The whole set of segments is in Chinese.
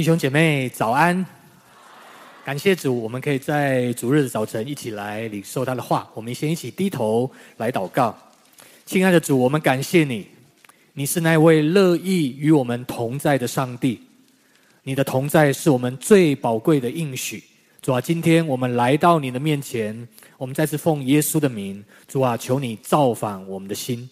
弟兄姐妹早安，感谢主，我们可以在主日的早晨一起来领受他的话。我们先一起低头来祷告。亲爱的主，我们感谢你，你是那位乐意与我们同在的上帝。你的同在是我们最宝贵的应许。主啊，今天我们来到你的面前，我们再次奉耶稣的名，主啊，求你造访我们的心。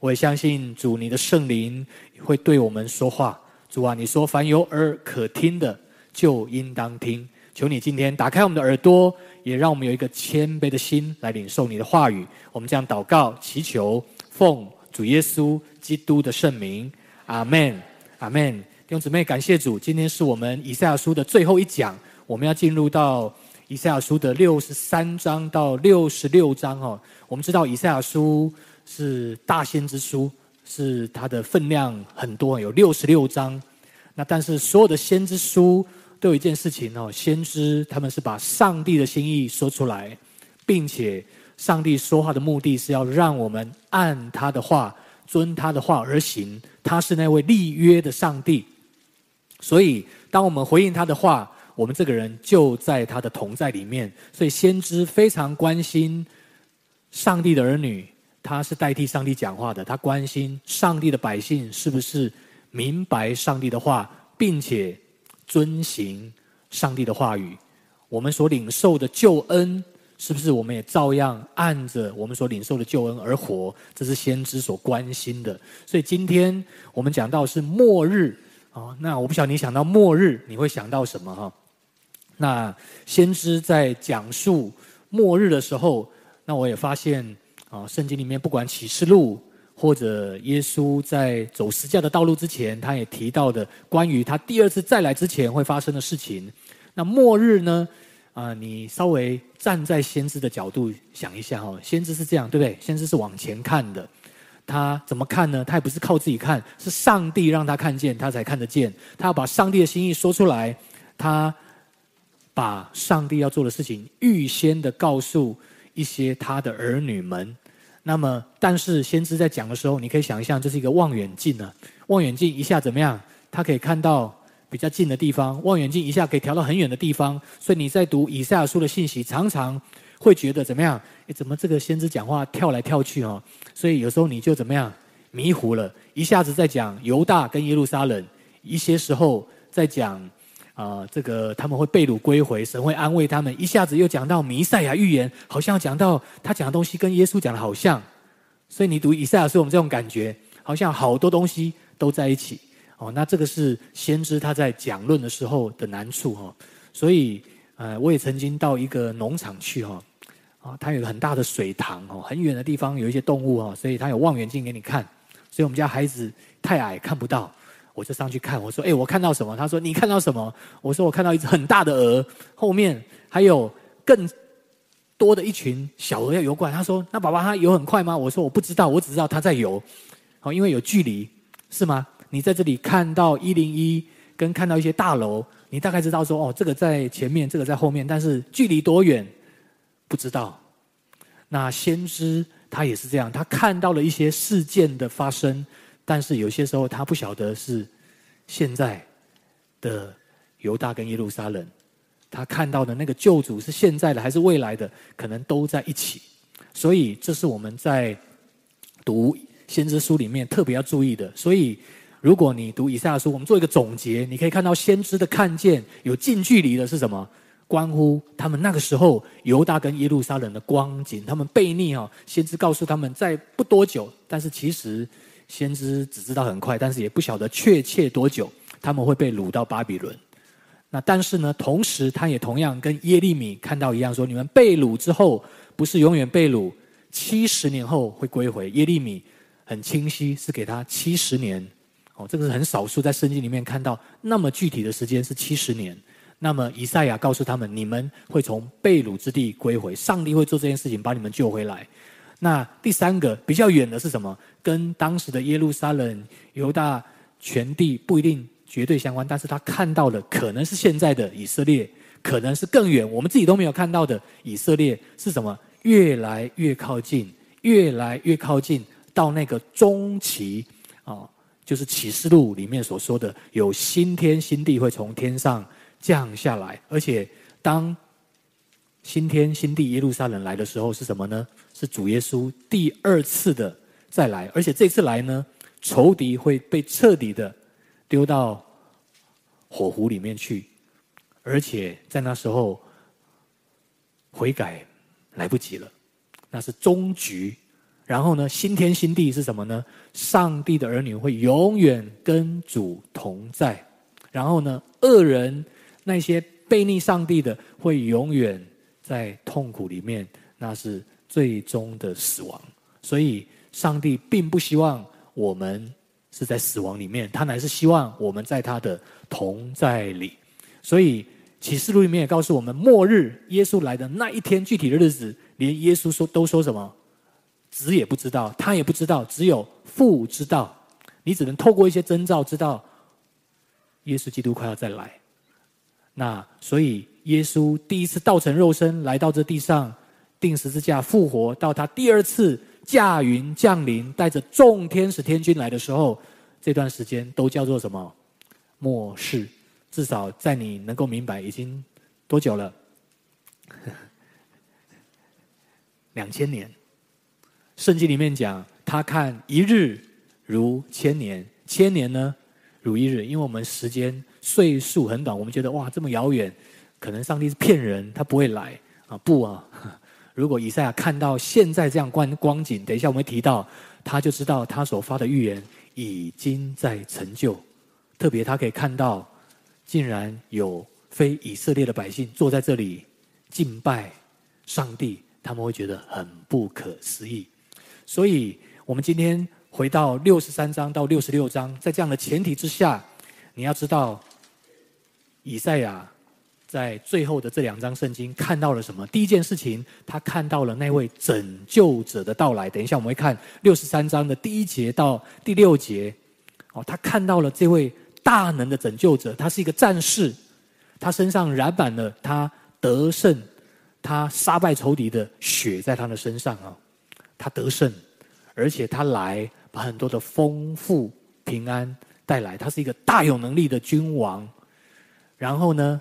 我也相信主，你的圣灵会对我们说话。主啊，你说凡有耳可听的，就应当听。求你今天打开我们的耳朵，也让我们有一个谦卑的心来领受你的话语。我们这样祷告、祈求，奉主耶稣基督的圣名，阿门，阿门。弟兄姊妹，感谢主，今天是我们以赛亚书的最后一讲，我们要进入到以赛亚书的六十三章到六十六章哦。我们知道以赛亚书是大先之书。是它的分量很多，有六十六章。那但是所有的先知书都有一件事情哦，先知他们是把上帝的心意说出来，并且上帝说话的目的是要让我们按他的话、遵他的话而行。他是那位立约的上帝，所以当我们回应他的话，我们这个人就在他的同在里面。所以先知非常关心上帝的儿女。他是代替上帝讲话的，他关心上帝的百姓是不是明白上帝的话，并且遵行上帝的话语。我们所领受的救恩，是不是我们也照样按着我们所领受的救恩而活？这是先知所关心的。所以今天我们讲到是末日啊，那我不晓得你想到末日，你会想到什么哈？那先知在讲述末日的时候，那我也发现。啊，圣经里面不管启示录或者耶稣在走十架的道路之前，他也提到的关于他第二次再来之前会发生的事情。那末日呢？啊，你稍微站在先知的角度想一下哈，先知是这样，对不对？先知是往前看的，他怎么看呢？他也不是靠自己看，是上帝让他看见，他才看得见。他要把上帝的心意说出来，他把上帝要做的事情预先的告诉一些他的儿女们。那么，但是先知在讲的时候，你可以想象，这是一个望远镜呢。望远镜一下怎么样？它可以看到比较近的地方。望远镜一下可以调到很远的地方。所以你在读以赛亚书的信息，常常会觉得怎么样？诶，怎么这个先知讲话跳来跳去哦？所以有时候你就怎么样迷糊了？一下子在讲犹大跟耶路撒冷，一些时候在讲。啊，这个他们会被掳归回，神会安慰他们。一下子又讲到弥赛亚预言，好像讲到他讲的东西跟耶稣讲的好像，所以你读以赛亚书，我们这种感觉，好像好多东西都在一起。哦，那这个是先知他在讲论的时候的难处哈。所以，呃，我也曾经到一个农场去哈，啊，它有个很大的水塘哦，很远的地方有一些动物哦，所以他有望远镜给你看。所以我们家孩子太矮看不到。我就上去看，我说：“哎，我看到什么？”他说：“你看到什么？”我说：“我看到一只很大的鹅，后面还有更多的一群小鹅要游过来。”他说：“那爸爸，它游很快吗？”我说：“我不知道，我只知道它在游。”好，因为有距离，是吗？你在这里看到一零一，跟看到一些大楼，你大概知道说：“哦，这个在前面，这个在后面。”但是距离多远，不知道。那先知他也是这样，他看到了一些事件的发生。但是有些时候他不晓得是现在的犹大跟耶路撒冷，他看到的那个救主是现在的还是未来的，可能都在一起。所以这是我们在读先知书里面特别要注意的。所以如果你读以赛亚书，我们做一个总结，你可以看到先知的看见有近距离的是什么？关乎他们那个时候犹大跟耶路撒冷的光景，他们悖逆啊，先知告诉他们在不多久，但是其实。先知只知道很快，但是也不晓得确切多久他们会被掳到巴比伦。那但是呢，同时他也同样跟耶利米看到一样，说你们被掳之后不是永远被掳，七十年后会归回。耶利米很清晰，是给他七十年。哦，这个是很少数在圣经里面看到那么具体的时间是七十年。那么以赛亚告诉他们，你们会从被掳之地归回，上帝会做这件事情，把你们救回来。那第三个比较远的是什么？跟当时的耶路撒冷、犹大全地不一定绝对相关，但是他看到的可能是现在的以色列，可能是更远，我们自己都没有看到的以色列是什么？越来越靠近，越来越靠近到那个中期啊，就是启示录里面所说的，有新天新地会从天上降下来，而且当新天新地耶路撒冷来的时候，是什么呢？是主耶稣第二次的再来，而且这次来呢，仇敌会被彻底的丢到火湖里面去，而且在那时候悔改来不及了，那是终局。然后呢，新天新地是什么呢？上帝的儿女会永远跟主同在。然后呢，恶人那些悖逆上帝的会永远在痛苦里面，那是最终的死亡。所以，上帝并不希望我们是在死亡里面，他乃是希望我们在他的同在里。所以，启示录里面也告诉我们，末日耶稣来的那一天具体的日子，连耶稣说都说什么？子也不知道，他也不知道，只有父知道。你只能透过一些征兆知道，耶稣基督快要再来。那所以，耶稣第一次道成肉身来到这地上，钉十字架复活，到他第二次驾云降临，带着众天使天军来的时候，这段时间都叫做什么？末世。至少在你能够明白，已经多久了？两千年。圣经里面讲，他看一日如千年，千年呢如一日。因为我们时间岁数很短，我们觉得哇这么遥远，可能上帝是骗人，他不会来啊！不啊！如果以赛亚看到现在这样光光景，等一下我们会提到，他就知道他所发的预言已经在成就。特别他可以看到，竟然有非以色列的百姓坐在这里敬拜上帝，他们会觉得很不可思议。所以，我们今天回到六十三章到六十六章，在这样的前提之下，你要知道，以赛亚在最后的这两章圣经看到了什么？第一件事情，他看到了那位拯救者的到来。等一下，我们会看六十三章的第一节到第六节。哦，他看到了这位大能的拯救者，他是一个战士，他身上染满了他得胜、他杀败仇敌的血，在他的身上啊。他得胜，而且他来把很多的丰富平安带来。他是一个大有能力的君王。然后呢，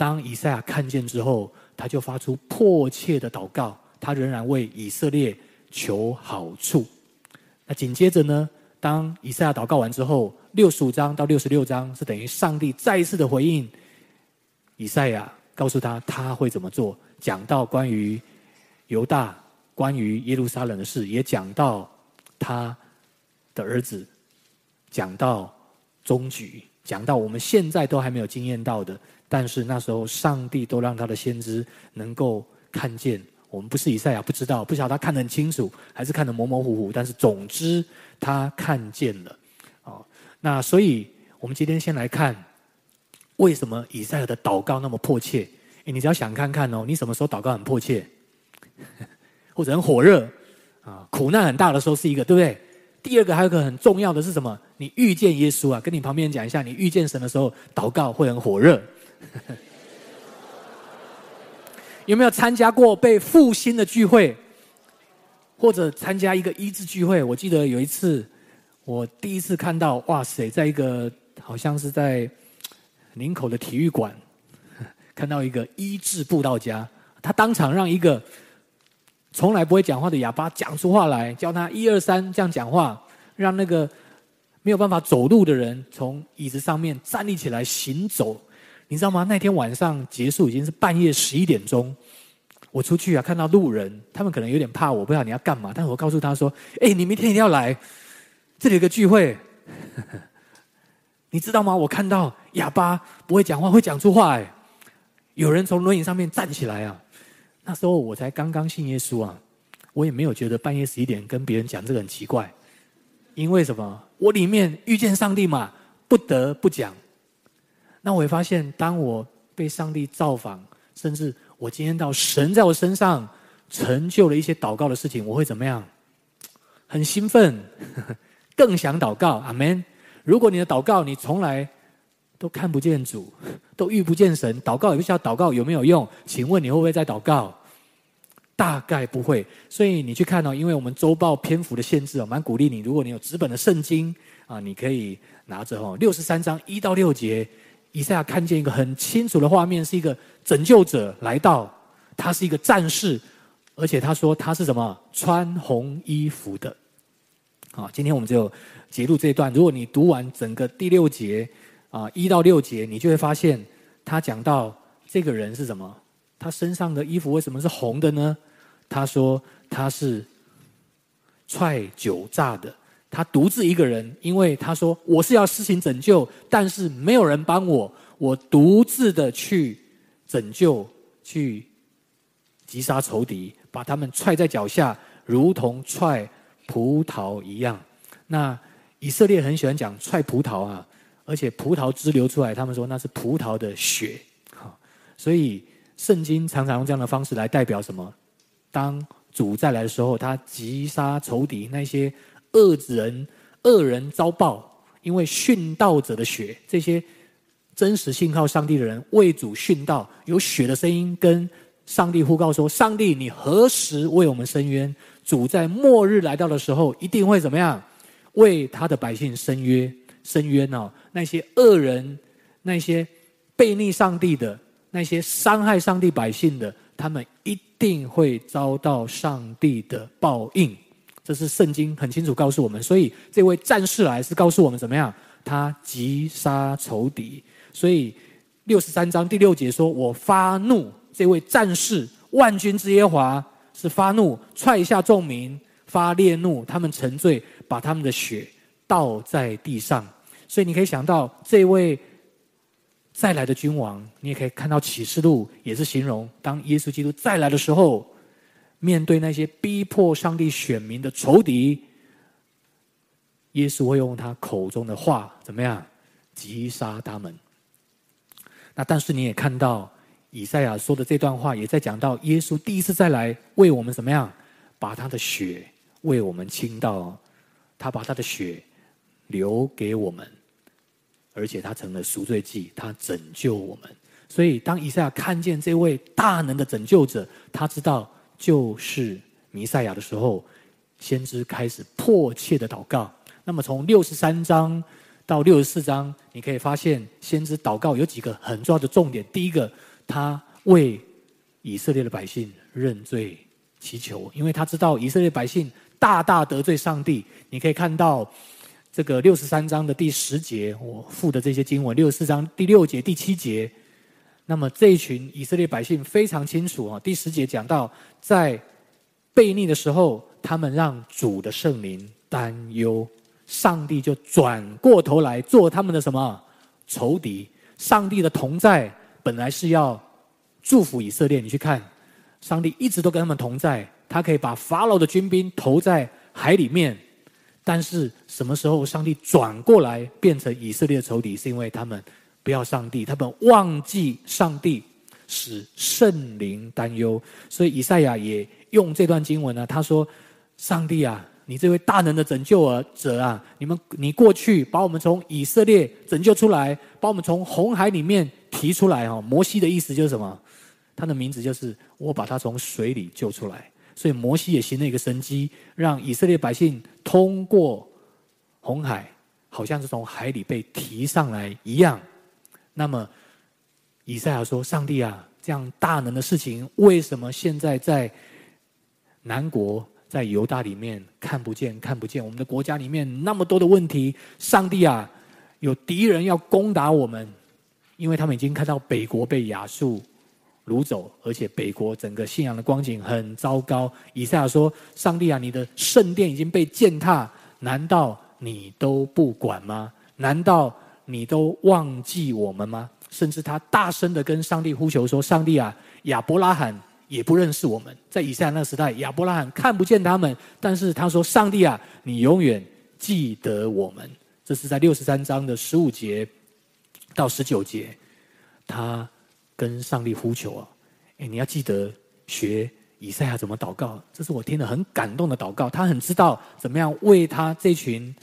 当以赛亚看见之后，他就发出迫切的祷告。他仍然为以色列求好处。那紧接着呢，当以赛亚祷告完之后，六十五章到六十六章是等于上帝再一次的回应以赛亚，告诉他他会怎么做，讲到关于犹大。关于耶路撒冷的事，也讲到他的儿子，讲到终局，讲到我们现在都还没有经验到的，但是那时候上帝都让他的先知能够看见。我们不是以赛亚，不知道，不晓得他看得很清楚，还是看得模模糊糊。但是总之他看见了。哦，那所以我们今天先来看，为什么以赛亚的祷告那么迫切？诶，你只要想看看哦，你什么时候祷告很迫切？或者很火热，啊，苦难很大的时候是一个，对不对？第二个还有一个很重要的是什么？你遇见耶稣啊，跟你旁边讲一下，你遇见神的时候，祷告会很火热。有没有参加过被复兴的聚会，或者参加一个医治聚会？我记得有一次，我第一次看到，哇塞，在一个好像是在林口的体育馆，看到一个医治布道家，他当场让一个。从来不会讲话的哑巴讲出话来，教他一二三这样讲话，让那个没有办法走路的人从椅子上面站立起来行走。你知道吗？那天晚上结束已经是半夜十一点钟，我出去啊看到路人，他们可能有点怕我，不知道你要干嘛，但是我告诉他说：“哎，你明天一定要来，这里有个聚会。” 你知道吗？我看到哑巴不会讲话，会讲出话哎，有人从轮椅上面站起来啊。那时候我才刚刚信耶稣啊，我也没有觉得半夜十一点跟别人讲这个很奇怪，因为什么？我里面遇见上帝嘛，不得不讲。那我会发现，当我被上帝造访，甚至我今天到神在我身上成就了一些祷告的事情，我会怎么样？很兴奋，更想祷告。阿门。如果你的祷告你从来都看不见主，都遇不见神，祷告也不需要祷告有没有用？请问你会不会在祷告？大概不会。所以你去看哦，因为我们周报篇幅的限制哦，蛮鼓励你，如果你有纸本的圣经啊，你可以拿着哦，六十三章一到六节，以赛亚看见一个很清楚的画面，是一个拯救者来到，他是一个战士，而且他说他是什么？穿红衣服的。好，今天我们就节录这一段。如果你读完整个第六节啊，一到六节，你就会发现他讲到这个人是什么？他身上的衣服为什么是红的呢？他说他是踹酒醡的，他独自一个人，因为他说我是要施行拯救，但是没有人帮我，我独自的去拯救，去击杀仇敌，把他们踹在脚下，如同踹。葡萄一样，那以色列很喜欢讲踹葡萄啊，而且葡萄汁流出来，他们说那是葡萄的血，好，所以圣经常常用这样的方式来代表什么？当主再来的时候，他击杀仇敌，那些恶人、恶人遭报，因为殉道者的血，这些真实信靠上帝的人为主殉道，有血的声音跟上帝呼告说：上帝，你何时为我们伸冤？主在末日来到的时候，一定会怎么样？为他的百姓伸冤，伸冤哦！那些恶人，那些悖逆上帝的，那些伤害上帝百姓的，他们一定会遭到上帝的报应。这是圣经很清楚告诉我们。所以这位战士来是告诉我们怎么样？他击杀仇敌。所以六十三章第六节说：“我发怒。”这位战士，万军之耶华。是发怒，踹下众民，发烈怒，他们沉醉，把他们的血倒在地上。所以你可以想到，这位再来的君王，你也可以看到启示录也是形容，当耶稣基督再来的时候，面对那些逼迫上帝选民的仇敌，耶稣会用他口中的话怎么样击杀他们。那但是你也看到。以赛亚说的这段话，也在讲到耶稣第一次再来为我们怎么样，把他的血为我们倾倒，他把他的血留给我们，而且他成了赎罪祭，他拯救我们。所以，当以赛亚看见这位大能的拯救者，他知道就是弥赛亚的时候，先知开始迫切的祷告。那么，从六十三章到六十四章，你可以发现，先知祷告有几个很重要的重点。第一个。他为以色列的百姓认罪祈求，因为他知道以色列百姓大大得罪上帝。你可以看到这个六十三章的第十节，我附的这些经文，六十四章第六节、第七节。那么这一群以色列百姓非常清楚啊。第十节讲到，在悖逆的时候，他们让主的圣灵担忧，上帝就转过头来做他们的什么仇敌？上帝的同在。本来是要祝福以色列，你去看，上帝一直都跟他们同在，他可以把法老的军兵投在海里面，但是什么时候上帝转过来变成以色列的仇敌，是因为他们不要上帝，他们忘记上帝，使圣灵担忧，所以以赛亚也用这段经文呢，他说：“上帝啊。”你这位大能的拯救者啊，你们你过去把我们从以色列拯救出来，把我们从红海里面提出来哈。摩西的意思就是什么？他的名字就是我把他从水里救出来。所以摩西也行了一个神迹，让以色列百姓通过红海，好像是从海里被提上来一样。那么以赛亚说：“上帝啊，这样大能的事情，为什么现在在南国？”在犹大里面看不见，看不见。我们的国家里面那么多的问题，上帝啊，有敌人要攻打我们，因为他们已经看到北国被亚述掳走，而且北国整个信仰的光景很糟糕。以赛亚说：“上帝啊，你的圣殿已经被践踏，难道你都不管吗？难道你都忘记我们吗？”甚至他大声的跟上帝呼求说：“上帝啊，亚伯拉罕。”也不认识我们，在以赛亚那时代，亚伯拉罕看不见他们，但是他说：“上帝啊，你永远记得我们。”这是在六十三章的十五节到十九节，他跟上帝呼求啊！哎，你要记得学以赛亚怎么祷告，这是我听了很感动的祷告。他很知道怎么样为他这群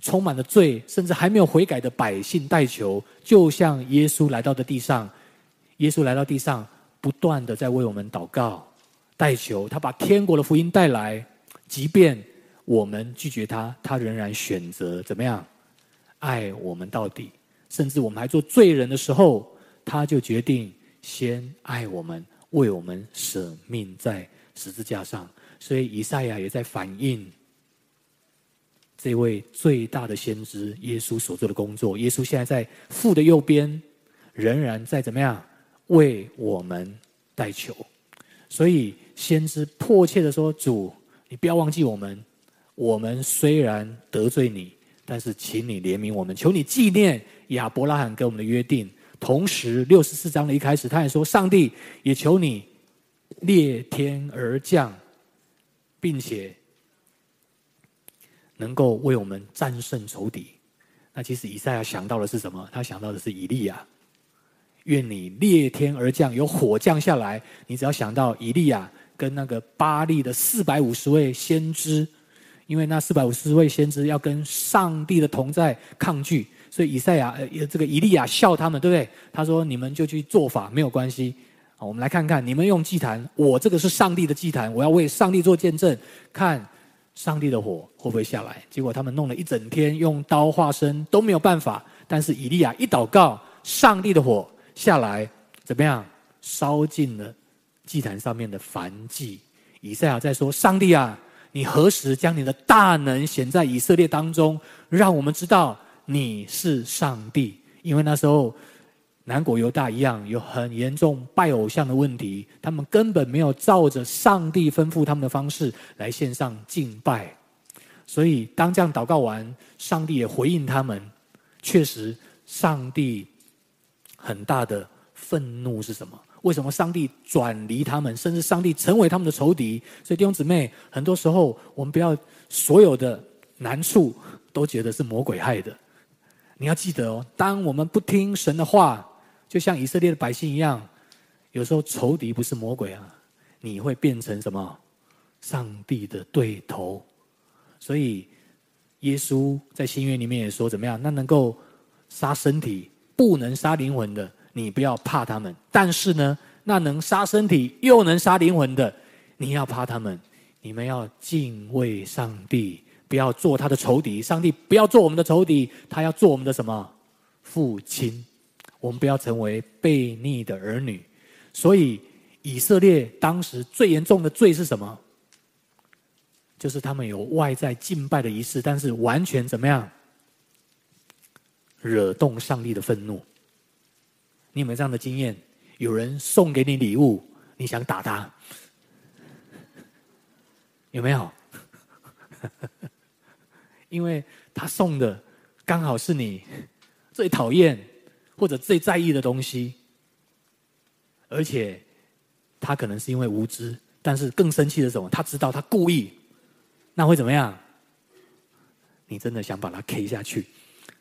充满了罪，甚至还没有悔改的百姓代求，就像耶稣来到的地上，耶稣来到地上。不断的在为我们祷告，代求，他把天国的福音带来，即便我们拒绝他，他仍然选择怎么样爱我们到底。甚至我们还做罪人的时候，他就决定先爱我们，为我们舍命在十字架上。所以以赛亚也在反映这位最大的先知耶稣所做的工作。耶稣现在在父的右边，仍然在怎么样为我们代求。所以先知迫切的说：“主，你不要忘记我们。我们虽然得罪你，但是请你怜悯我们，求你纪念。”亚伯拉罕跟我们的约定，同时六十四章的一开始，他还说：“上帝也求你裂天而降，并且能够为我们战胜仇敌。”那其实以赛亚想到的是什么？他想到的是以利亚。愿你裂天而降，有火降下来。你只要想到以利亚跟那个巴力的四百五十位先知，因为那四百五十位先知要跟上帝的同在抗拒。所以以赛亚呃，这个以利亚笑他们，对不对？他说：“你们就去做法，没有关系。好，我们来看看，你们用祭坛，我这个是上帝的祭坛，我要为上帝做见证，看上帝的火会不会下来。”结果他们弄了一整天，用刀化身都没有办法。但是以利亚一祷告，上帝的火下来，怎么样？烧尽了祭坛上面的燔祭。以赛亚在说：“上帝啊，你何时将你的大能显在以色列当中，让我们知道。”你是上帝，因为那时候南国犹大一样有很严重拜偶像的问题，他们根本没有照着上帝吩咐他们的方式来献上敬拜，所以当这样祷告完，上帝也回应他们。确实，上帝很大的愤怒是什么？为什么上帝转离他们，甚至上帝成为他们的仇敌？所以弟兄姊妹，很多时候我们不要所有的难处都觉得是魔鬼害的。你要记得哦，当我们不听神的话，就像以色列的百姓一样，有时候仇敌不是魔鬼啊，你会变成什么？上帝的对头。所以耶稣在新约里面也说，怎么样？那能够杀身体不能杀灵魂的，你不要怕他们；但是呢，那能杀身体又能杀灵魂的，你要怕他们。你们要敬畏上帝。不要做他的仇敌，上帝不要做我们的仇敌，他要做我们的什么？父亲。我们不要成为悖逆的儿女。所以以色列当时最严重的罪是什么？就是他们有外在敬拜的仪式，但是完全怎么样？惹动上帝的愤怒。你有没有这样的经验？有人送给你礼物，你想打他？有没有？因为他送的刚好是你最讨厌或者最在意的东西，而且他可能是因为无知，但是更生气的是什么？他知道他故意，那会怎么样？你真的想把他 K 下去？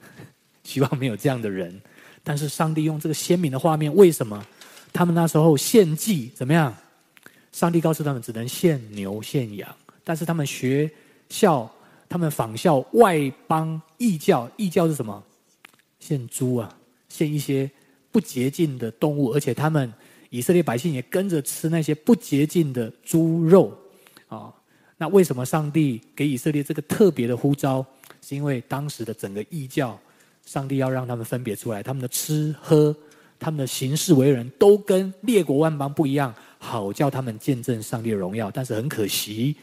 希望没有这样的人。但是上帝用这个鲜明的画面，为什么他们那时候献祭怎么样？上帝告诉他们只能献牛献羊，但是他们学校。他们仿效外邦异教，异教是什么？献猪啊，献一些不洁净的动物，而且他们以色列百姓也跟着吃那些不洁净的猪肉啊。那为什么上帝给以色列这个特别的呼召？是因为当时的整个异教，上帝要让他们分别出来，他们的吃喝、他们的行事为人，都跟列国万邦不一样，好叫他们见证上帝的荣耀。但是很可惜。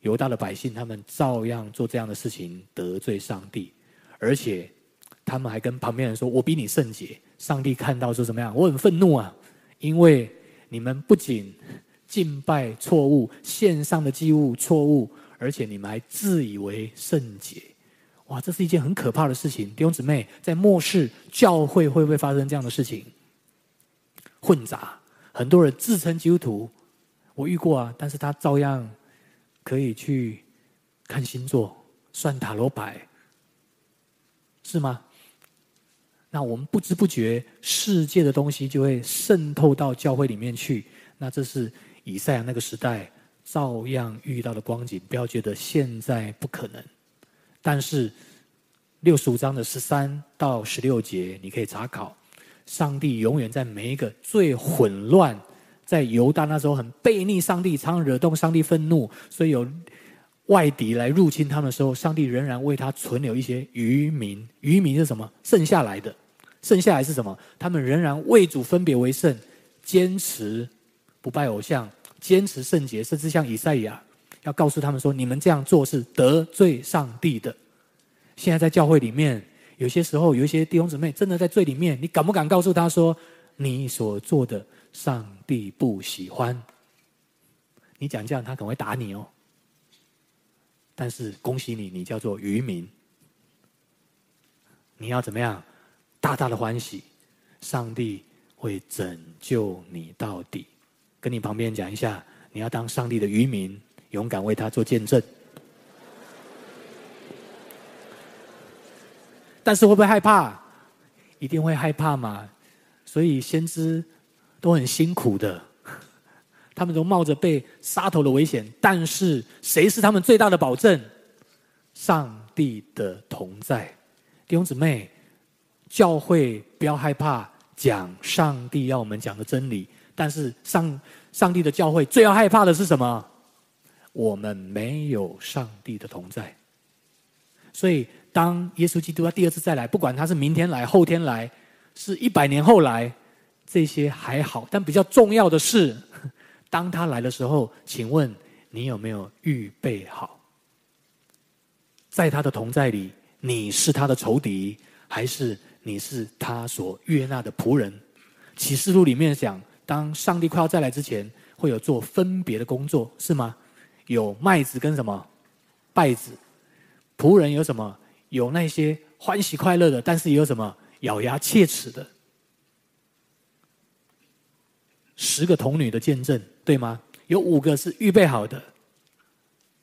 犹大的百姓，他们照样做这样的事情，得罪上帝，而且他们还跟旁边人说：“我比你圣洁。”上帝看到说怎么样？我很愤怒啊，因为你们不仅敬拜错误，献上的祭物错误，而且你们还自以为圣洁。哇，这是一件很可怕的事情。弟兄姊妹，在末世教会会不会发生这样的事情？混杂，很多人自称基督徒，我遇过啊，但是他照样。可以去看星座、算塔罗牌，是吗？那我们不知不觉，世界的东西就会渗透到教会里面去。那这是以赛亚那个时代照样遇到的光景。不要觉得现在不可能。但是六十五章的十三到十六节，你可以查考。上帝永远在每一个最混乱、在犹大那时候很悖逆上帝，常常惹动上帝愤怒，所以有外敌来入侵他们的时候，上帝仍然为他存留一些余民。余民是什么？剩下来的，剩下来是什么？他们仍然为主分别为圣，坚持不拜偶像，坚持圣洁，甚至像以赛亚要告诉他们说：你们这样做是得罪上帝的。现在在教会里面，有些时候有一些弟兄姊妹真的在罪里面，你敢不敢告诉他说，你所做的上帝不喜欢？你讲这样，他可能会打你哦。但是恭喜你，你叫做余民。你要怎么样？大大的欢喜，上帝会拯救你到底。跟你旁边讲一下，你要当上帝的渔民，勇敢为他做见证。但是会不会害怕？一定会害怕嘛。所以先知都很辛苦的，他们都冒着被杀头的危险。但是谁是他们最大的保证？上帝的同在。弟兄姊妹，教会不要害怕讲上帝要我们讲的真理。但是上上帝的教会最要害怕的是什么？我们没有上帝的同在。所以。当耶稣基督他第二次再来，不管他是明天来、后天来，是一百年后来，这些还好。但比较重要的是，当他来的时候，请问你有没有预备好？在他的同在里，你是他的仇敌，还是你是他所悦纳的仆人？启示录里面讲，当上帝快要再来之前，会有做分别的工作，是吗？有麦子跟什么稗子，仆人有什么？有那些欢喜快乐的，但是也有什么咬牙切齿的？十个童女的见证，对吗？有五个是预备好的，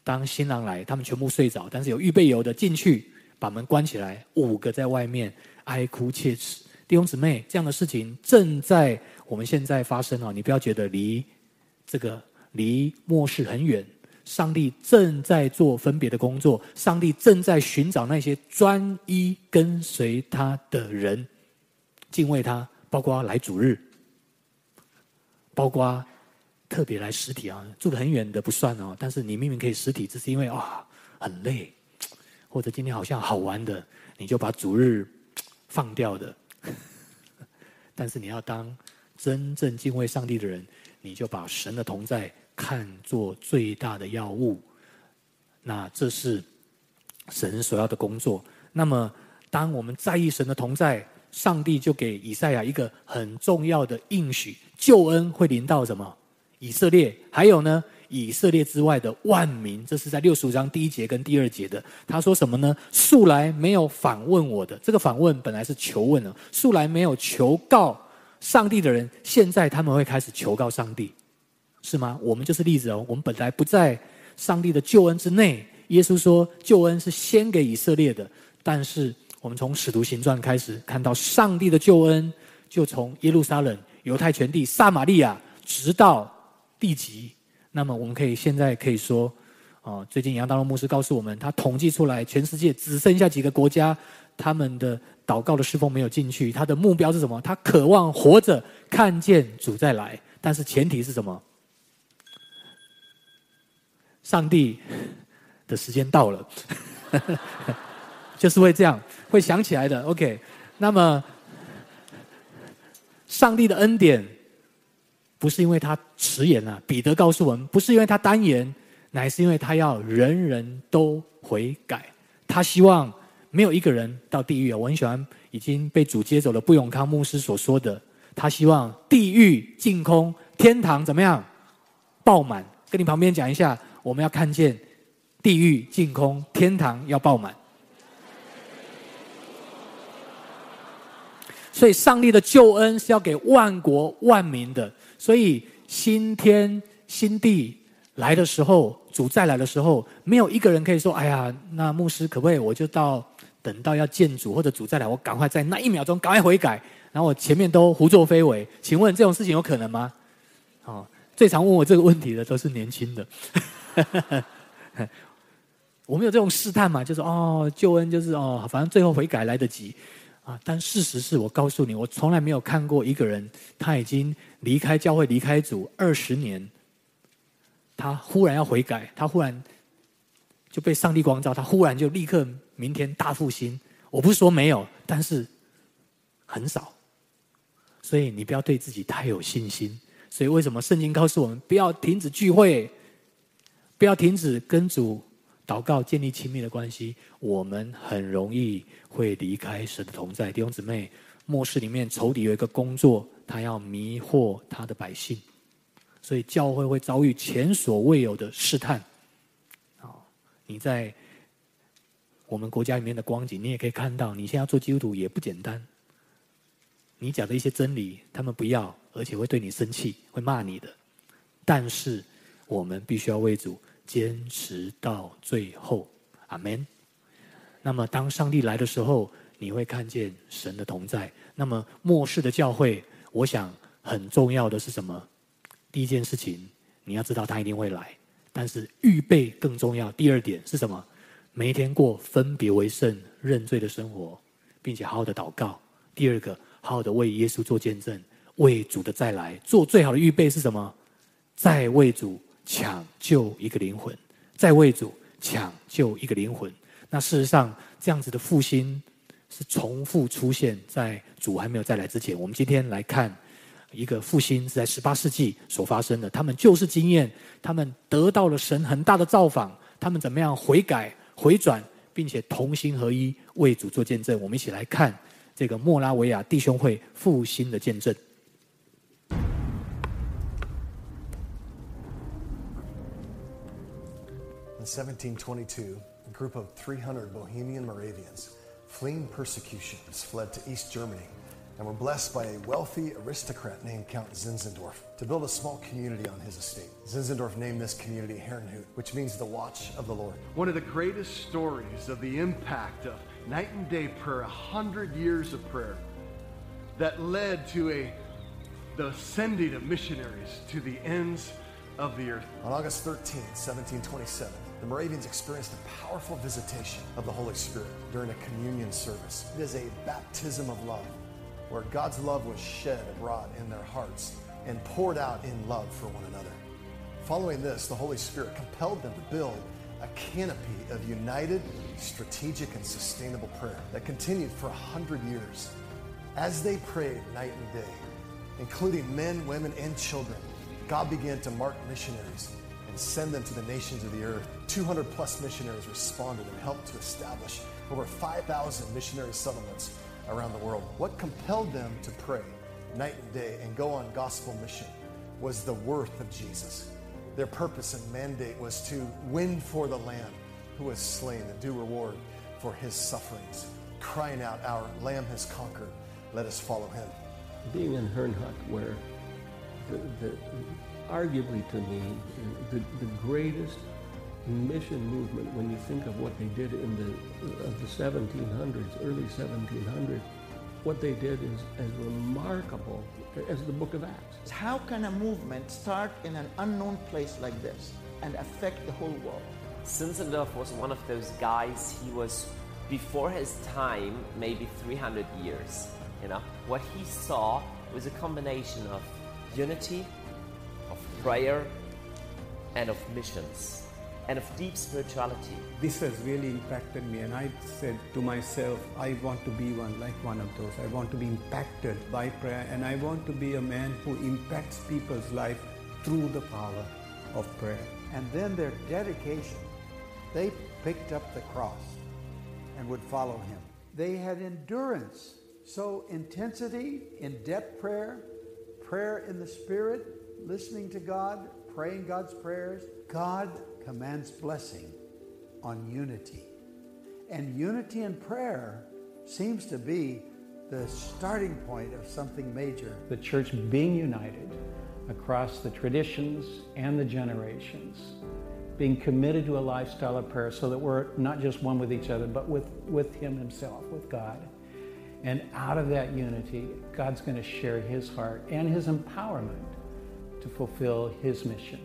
当新郎来，他们全部睡着，但是有预备油的进去，把门关起来，五个在外面哀哭切齿。弟兄姊妹，这样的事情正在我们现在发生啊！你不要觉得离这个离末世很远。上帝正在做分别的工作，上帝正在寻找那些专一跟随他的人，敬畏他，包括来主日，包括特别来实体啊，住得很远的不算哦，但是你明明可以实体，只是因为啊、很累，或者今天好像好玩的，你就把主日放掉的。但是你要当真正敬畏上帝的人，你就把神的同在。看作最大的要务，那这是神所要的工作。那么，当我们在意神的同在，上帝就给以赛亚一个很重要的应许：救恩会临到什么？以色列，还有呢，以色列之外的万民。这是在六十五章第一节跟第二节的。他说什么呢？素来没有访问我的，这个访问本来是求问了。素来没有求告上帝的人，现在他们会开始求告上帝。是吗？我们就是例子哦。我们本来不在上帝的救恩之内。耶稣说，救恩是先给以色列的。但是我们从使徒行传开始看到，上帝的救恩就从耶路撒冷、犹太全地、撒玛利亚，直到地极。那么我们可以现在可以说，哦，最近杨大龙牧师告诉我们，他统计出来，全世界只剩下几个国家，他们的祷告的侍奉没有进去。他的目标是什么？他渴望活着看见主再来，但是前提是什么？上帝的时间到了，就是会这样，会想起来的。OK，那么上帝的恩典不是因为他迟延啊，彼得告诉我们，不是因为他单言，乃是因为他要人人都悔改。他希望没有一个人到地狱啊。我很喜欢已经被主接走了布永康牧师所说的，他希望地狱净空，天堂怎么样爆满？跟你旁边讲一下。我们要看见地狱净空，天堂要爆满。所以，上帝的救恩是要给万国万民的。所以，新天新地来的时候，主再来的时候，没有一个人可以说：“哎呀，那牧师可不可以？我就到等到要见主或者主再来，我赶快在那一秒钟赶快悔改，然后我前面都胡作非为。”请问这种事情有可能吗？哦，最常问我这个问题的都是年轻的。我们有这种试探嘛？就是哦，救恩就是哦，反正最后悔改来得及，啊，但事实是我告诉你，我从来没有看过一个人，他已经离开教会、离开主二十年，他忽然要悔改，他忽然就被上帝光照，他忽然就立刻明天大复兴。我不是说没有，但是很少。所以你不要对自己太有信心。所以为什么圣经告诉我们不要停止聚会，不要停止跟主祷告，建立亲密的关系？我们很容易会离开神的同在。弟兄姊妹，末世里面仇敌有一个工作，他要迷惑他的百姓，所以教会会遭遇前所未有的试探。好，你在我们国家里面的光景，你也可以看到，你现在要做基督徒也不简单。你讲的一些真理，他们不要，而且会对你生气，会骂你的。但是我们必须要为主坚持到最后，阿门。那么当上帝来的时候，你会看见神的同在。那么末世的教会，我想很重要的是什么？第一件事情，你要知道他一定会来，但是预备更重要。第二点是什么？每一天过分别为圣、认罪的生活，并且好好的祷告。第二个。好好的为耶稣做见证，为主的再来做最好的预备是什么？再为主抢救一个灵魂，再为主抢救一个灵魂。那事实上，这样子的复兴是重复出现在主还没有再来之前。我们今天来看一个复兴是在十八世纪所发生的，他们就是经验，他们得到了神很大的造访，他们怎么样悔改回转，并且同心合一为主做见证。我们一起来看。这个莫拉维亚弟兄会复兴的见证。1722, a group of 300 Bohemian Moravians fleeing persecutions fled to East Germany and were blessed by a wealthy aristocrat named Count Zinzendorf to build a small community on his estate. Zinzendorf named this community Herrenhut, which means the watch of the Lord. One of the greatest stories of the impact of night and day prayer, a hundred years of prayer that led to a the sending of missionaries to the ends of the earth. On August 13, 1727, the Moravians experienced a powerful visitation of the Holy Spirit during a communion service. It is a baptism of love where God's love was shed abroad in their hearts and poured out in love for one another. Following this, the Holy Spirit compelled them to build a canopy of united, strategic, and sustainable prayer that continued for a hundred years. As they prayed night and day, including men, women, and children, God began to mark missionaries and send them to the nations of the earth. 200 plus missionaries responded and helped to establish over 5,000 missionary settlements around the world. What compelled them to pray night and day and go on gospel mission was the worth of Jesus. Their purpose and mandate was to win for the Lamb who was slain, the due reward for his sufferings, crying out, Our Lamb has conquered, let us follow him. Being in Hernhut, where the, the, arguably to me, the, the greatest mission movement when you think of what they did in the of the 1700s, early 1700s, what they did is as remarkable as the book of Acts. How can a movement start in an unknown place like this and affect the whole world? Zinzendorf was one of those guys, he was before his time, maybe 300 years. You know, what he saw was a combination of unity, of prayer, and of missions and of deep spirituality. This has really impacted me, and I said to myself, I want to be one like one of those. I want to be impacted by prayer, and I want to be a man who impacts people's life through the power of prayer. And then their dedication, they picked up the cross and would follow him. They had endurance. So, intensity, in depth prayer, prayer in the Spirit, listening to God, praying God's prayers, God commands blessing on unity. And unity in prayer seems to be the starting point of something major. The church being united across the traditions and the generations, being committed to a lifestyle of prayer so that we're not just one with each other, but with, with Him Himself, with God. And out of that unity, God's going to share His heart and His empowerment to fulfill His mission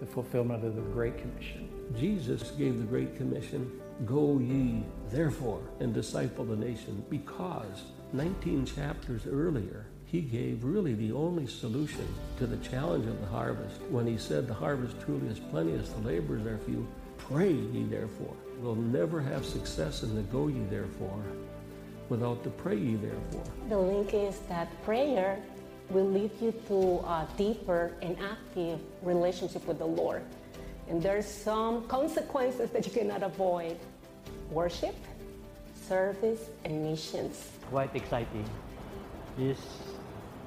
the fulfillment of the Great Commission. Jesus gave the Great Commission Go ye, therefore, and disciple the nation because 19 chapters earlier, he gave really the only solution to the challenge of the harvest when he said, The harvest truly is plenteous, the laborers are few. Pray ye therefore. We'll never have success in the go ye therefore without the pray ye therefore. The link is that prayer will lead you to a deeper and active relationship with the Lord. And there's some consequences that you cannot avoid worship, service, and missions. Quite exciting is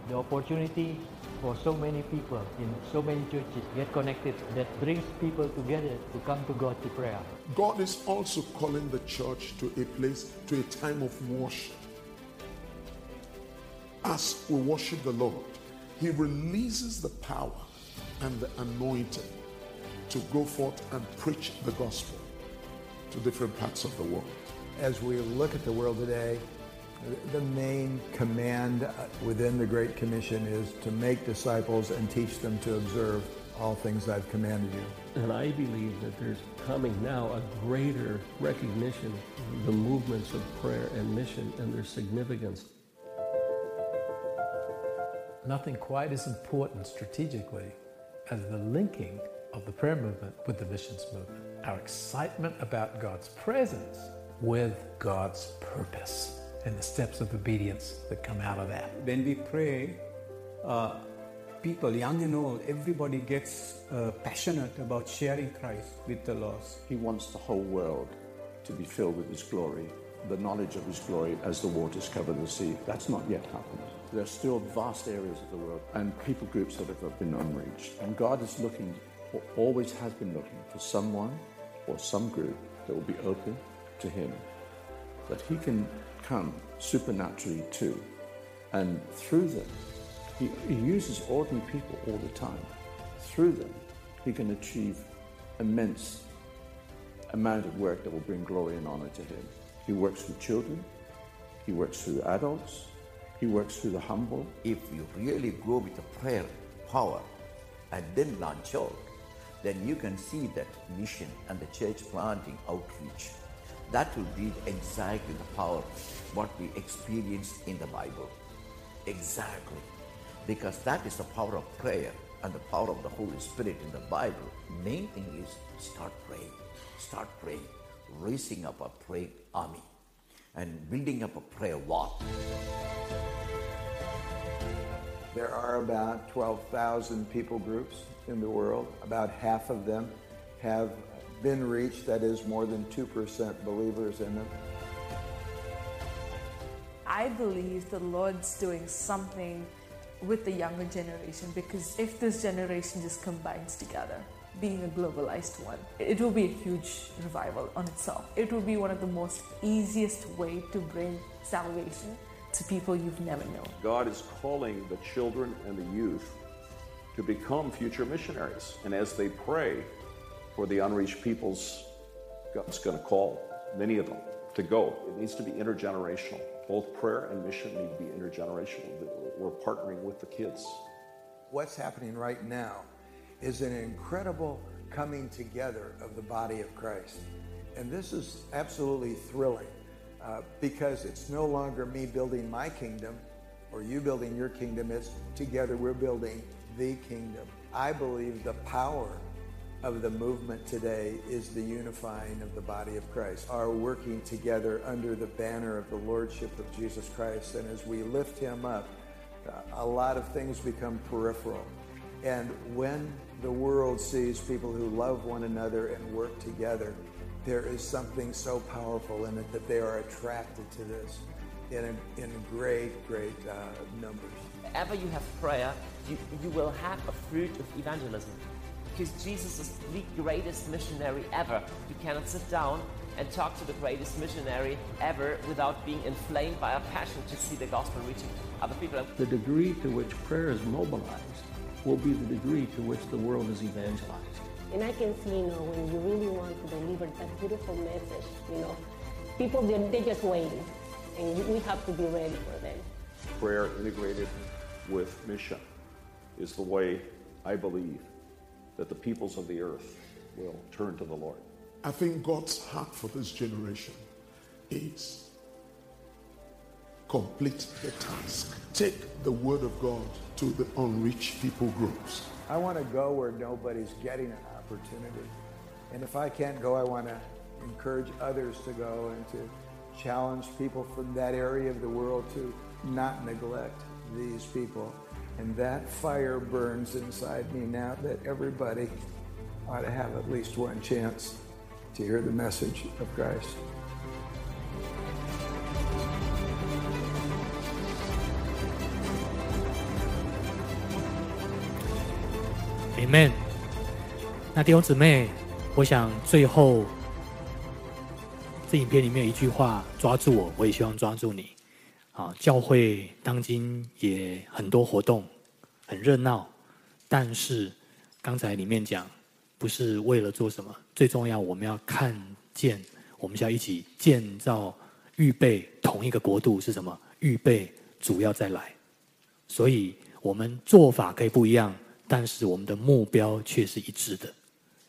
the opportunity for so many people in so many churches get connected that brings people together to come to God to prayer. God is also calling the church to a place, to a time of worship. As we worship the Lord, He releases the power and the anointing to go forth and preach the gospel to different parts of the world. As we look at the world today, the main command uh, within the Great Commission is to make disciples and teach them to observe all things I've commanded you. And I believe that there's coming now a greater recognition of the movements of prayer and mission and their significance. Nothing quite as important strategically as the linking of the prayer movement with the missions movement. Our excitement about God's presence with God's purpose and the steps of obedience that come out of that. When we pray, uh, people, young and old, everybody gets uh, passionate about sharing Christ with the lost. He wants the whole world to be filled with His glory, the knowledge of His glory as the waters cover the sea. That's not yet happened. There are still vast areas of the world and people groups that have been unreached. And God is looking, or always has been looking, for someone or some group that will be open to Him, that He can come supernaturally to. And through them, he, he, uses ordinary people all the time. Through them, he can achieve immense amount of work that will bring glory and honor to him. He works through children, he works through adults, he works through the humble. If you really go with the prayer power and then launch out, then you can see that mission and the church planting outreach that will be exactly the power what we experience in the Bible. Exactly. Because that is the power of prayer and the power of the Holy Spirit in the Bible. Main thing is start praying. Start praying. Raising up a praying army and building up a prayer wall. There are about 12,000 people groups in the world. About half of them have been reached, that is more than 2% believers in them. I believe the Lord's doing something with the younger generation because if this generation just combines together, being a globalized one, it will be a huge revival on itself. It will be one of the most easiest way to bring salvation to people you've never known. God is calling the children and the youth to become future missionaries. And as they pray, for the unreached peoples, God's going to call many of them to go. It needs to be intergenerational. Both prayer and mission need to be intergenerational. We're partnering with the kids. What's happening right now is an incredible coming together of the body of Christ. And this is absolutely thrilling uh, because it's no longer me building my kingdom or you building your kingdom. It's together we're building the kingdom. I believe the power of the movement today is the unifying of the body of Christ, our working together under the banner of the Lordship of Jesus Christ. And as we lift him up, a lot of things become peripheral. And when the world sees people who love one another and work together, there is something so powerful in it that they are attracted to this in, a, in great, great uh, numbers. Wherever you have prayer, you, you will have a fruit of evangelism because Jesus is the greatest missionary ever. You cannot sit down and talk to the greatest missionary ever without being inflamed by a passion to see the gospel reaching other people. The degree to which prayer is mobilized will be the degree to which the world is evangelized. And I can see, you know, when you really want to deliver that beautiful message, you know, people, they're, they're just waiting. And we have to be ready for them. Prayer integrated with mission is the way I believe that the peoples of the earth will turn to the Lord. I think God's heart for this generation is complete the task. Take the word of God to the unreached people groups. I want to go where nobody's getting an opportunity. And if I can't go, I want to encourage others to go and to challenge people from that area of the world to not neglect these people. And that fire burns inside me now that everybody ought to have at least one chance to hear the message of Christ. Amen。那弟兄姊妹，我想最后这影片里面有一句话抓住我，我也希望抓住你。啊，教会当今也很多活动，很热闹，但是刚才里面讲，不是为了做什么，最重要我们要看见，我们是要一起建造、预备同一个国度是什么？预备主要再来。所以我们做法可以不一样。但是我们的目标却是一致的，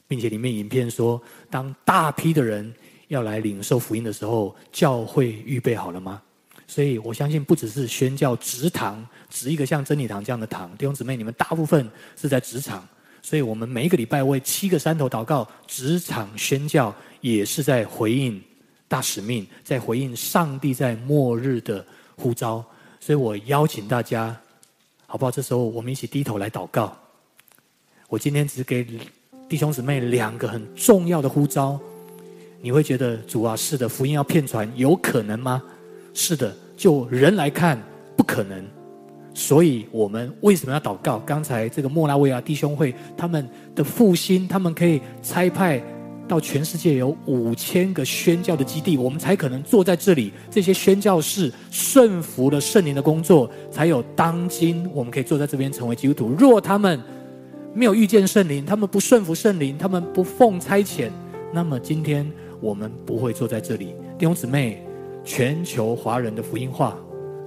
并且里面影片说，当大批的人要来领受福音的时候，教会预备好了吗？所以我相信，不只是宣教职堂，职一个像真理堂这样的堂，弟兄姊妹，你们大部分是在职场，所以我们每一个礼拜为七个山头祷告，职场宣教也是在回应大使命，在回应上帝在末日的呼召。所以我邀请大家，好不好？这时候我们一起低头来祷告。我今天只给弟兄姊妹两个很重要的呼召，你会觉得主啊，是的，福音要遍传，有可能吗？是的，就人来看不可能，所以我们为什么要祷告？刚才这个莫拉维亚弟兄会他们的复兴，他们可以差派到全世界有五千个宣教的基地，我们才可能坐在这里。这些宣教士顺服了圣灵的工作，才有当今我们可以坐在这边成为基督徒。若他们没有遇见圣灵，他们不顺服圣灵，他们不奉差遣，那么今天我们不会坐在这里。弟兄姊妹，全球华人的福音化，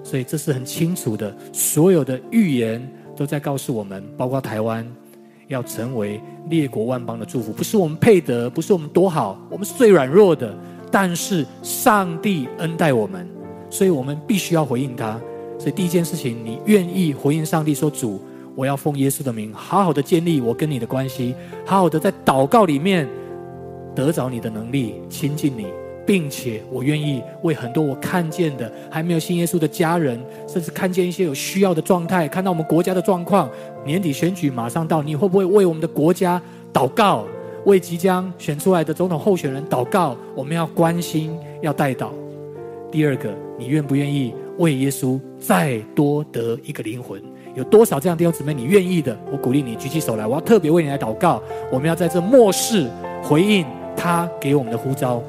所以这是很清楚的。所有的预言都在告诉我们，包括台湾要成为列国万邦的祝福，不是我们配得，不是我们多好，我们是最软弱的。但是上帝恩待我们，所以我们必须要回应他。所以第一件事情，你愿意回应上帝说：“主。”我要奉耶稣的名，好好的建立我跟你的关系，好好的在祷告里面得着你的能力，亲近你，并且我愿意为很多我看见的还没有信耶稣的家人，甚至看见一些有需要的状态，看到我们国家的状况，年底选举马上到，你会不会为我们的国家祷告？为即将选出来的总统候选人祷告？我们要关心，要代祷。第二个，你愿不愿意为耶稣再多得一个灵魂？有多少这样的弟兄姊妹，你愿意的？我鼓励你举起手来，我要特别为你来祷告。我们要在这末世回应他给我们的呼召，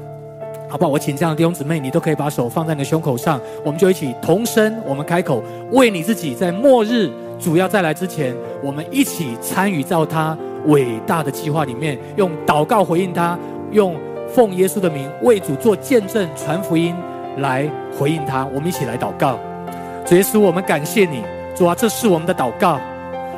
好不好？我请这样的弟兄姊妹，你都可以把手放在你的胸口上，我们就一起同声，我们开口为你自己，在末日主要再来之前，我们一起参与到他伟大的计划里面，用祷告回应他，用奉耶稣的名为主做见证、传福音来回应他。我们一起来祷告，主耶稣，我们感谢你。主啊，这是我们的祷告。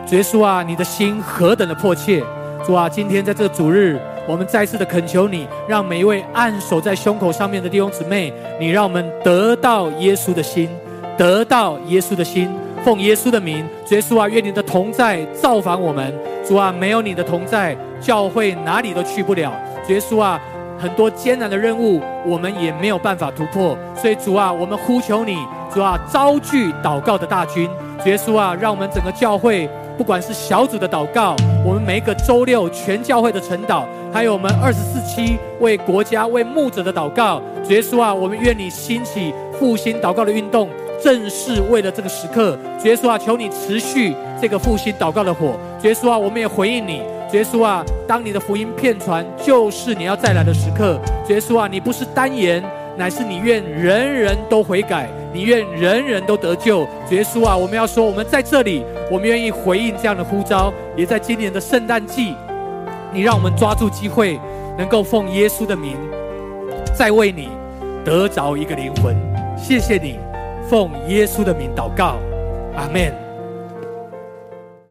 主耶稣啊，你的心何等的迫切！主啊，今天在这个主日，我们再次的恳求你，让每一位按手在胸口上面的弟兄姊妹，你让我们得到耶稣的心，得到耶稣的心，奉耶稣的名，主耶稣啊，愿你的同在造访我们。主啊，没有你的同在，教会哪里都去不了。主耶稣啊，很多艰难的任务，我们也没有办法突破。所以主啊，我们呼求你，主啊，召聚祷告的大军。耶稣啊，让我们整个教会，不管是小组的祷告，我们每一个周六全教会的晨祷，还有我们二十四期为国家、为牧者的祷告。耶稣啊，我们愿你兴起复兴祷告的运动，正是为了这个时刻。耶稣啊，求你持续这个复兴祷告的火。耶稣啊，我们也回应你。耶稣啊，当你的福音遍传，就是你要再来的时刻。耶稣啊，你不是单言。乃是你愿人人都悔改，你愿人人都得救。耶稣啊，我们要说，我们在这里，我们愿意回应这样的呼召。也在今年的圣诞季，你让我们抓住机会，能够奉耶稣的名，再为你得着一个灵魂。谢谢你，奉耶稣的名祷告，阿门。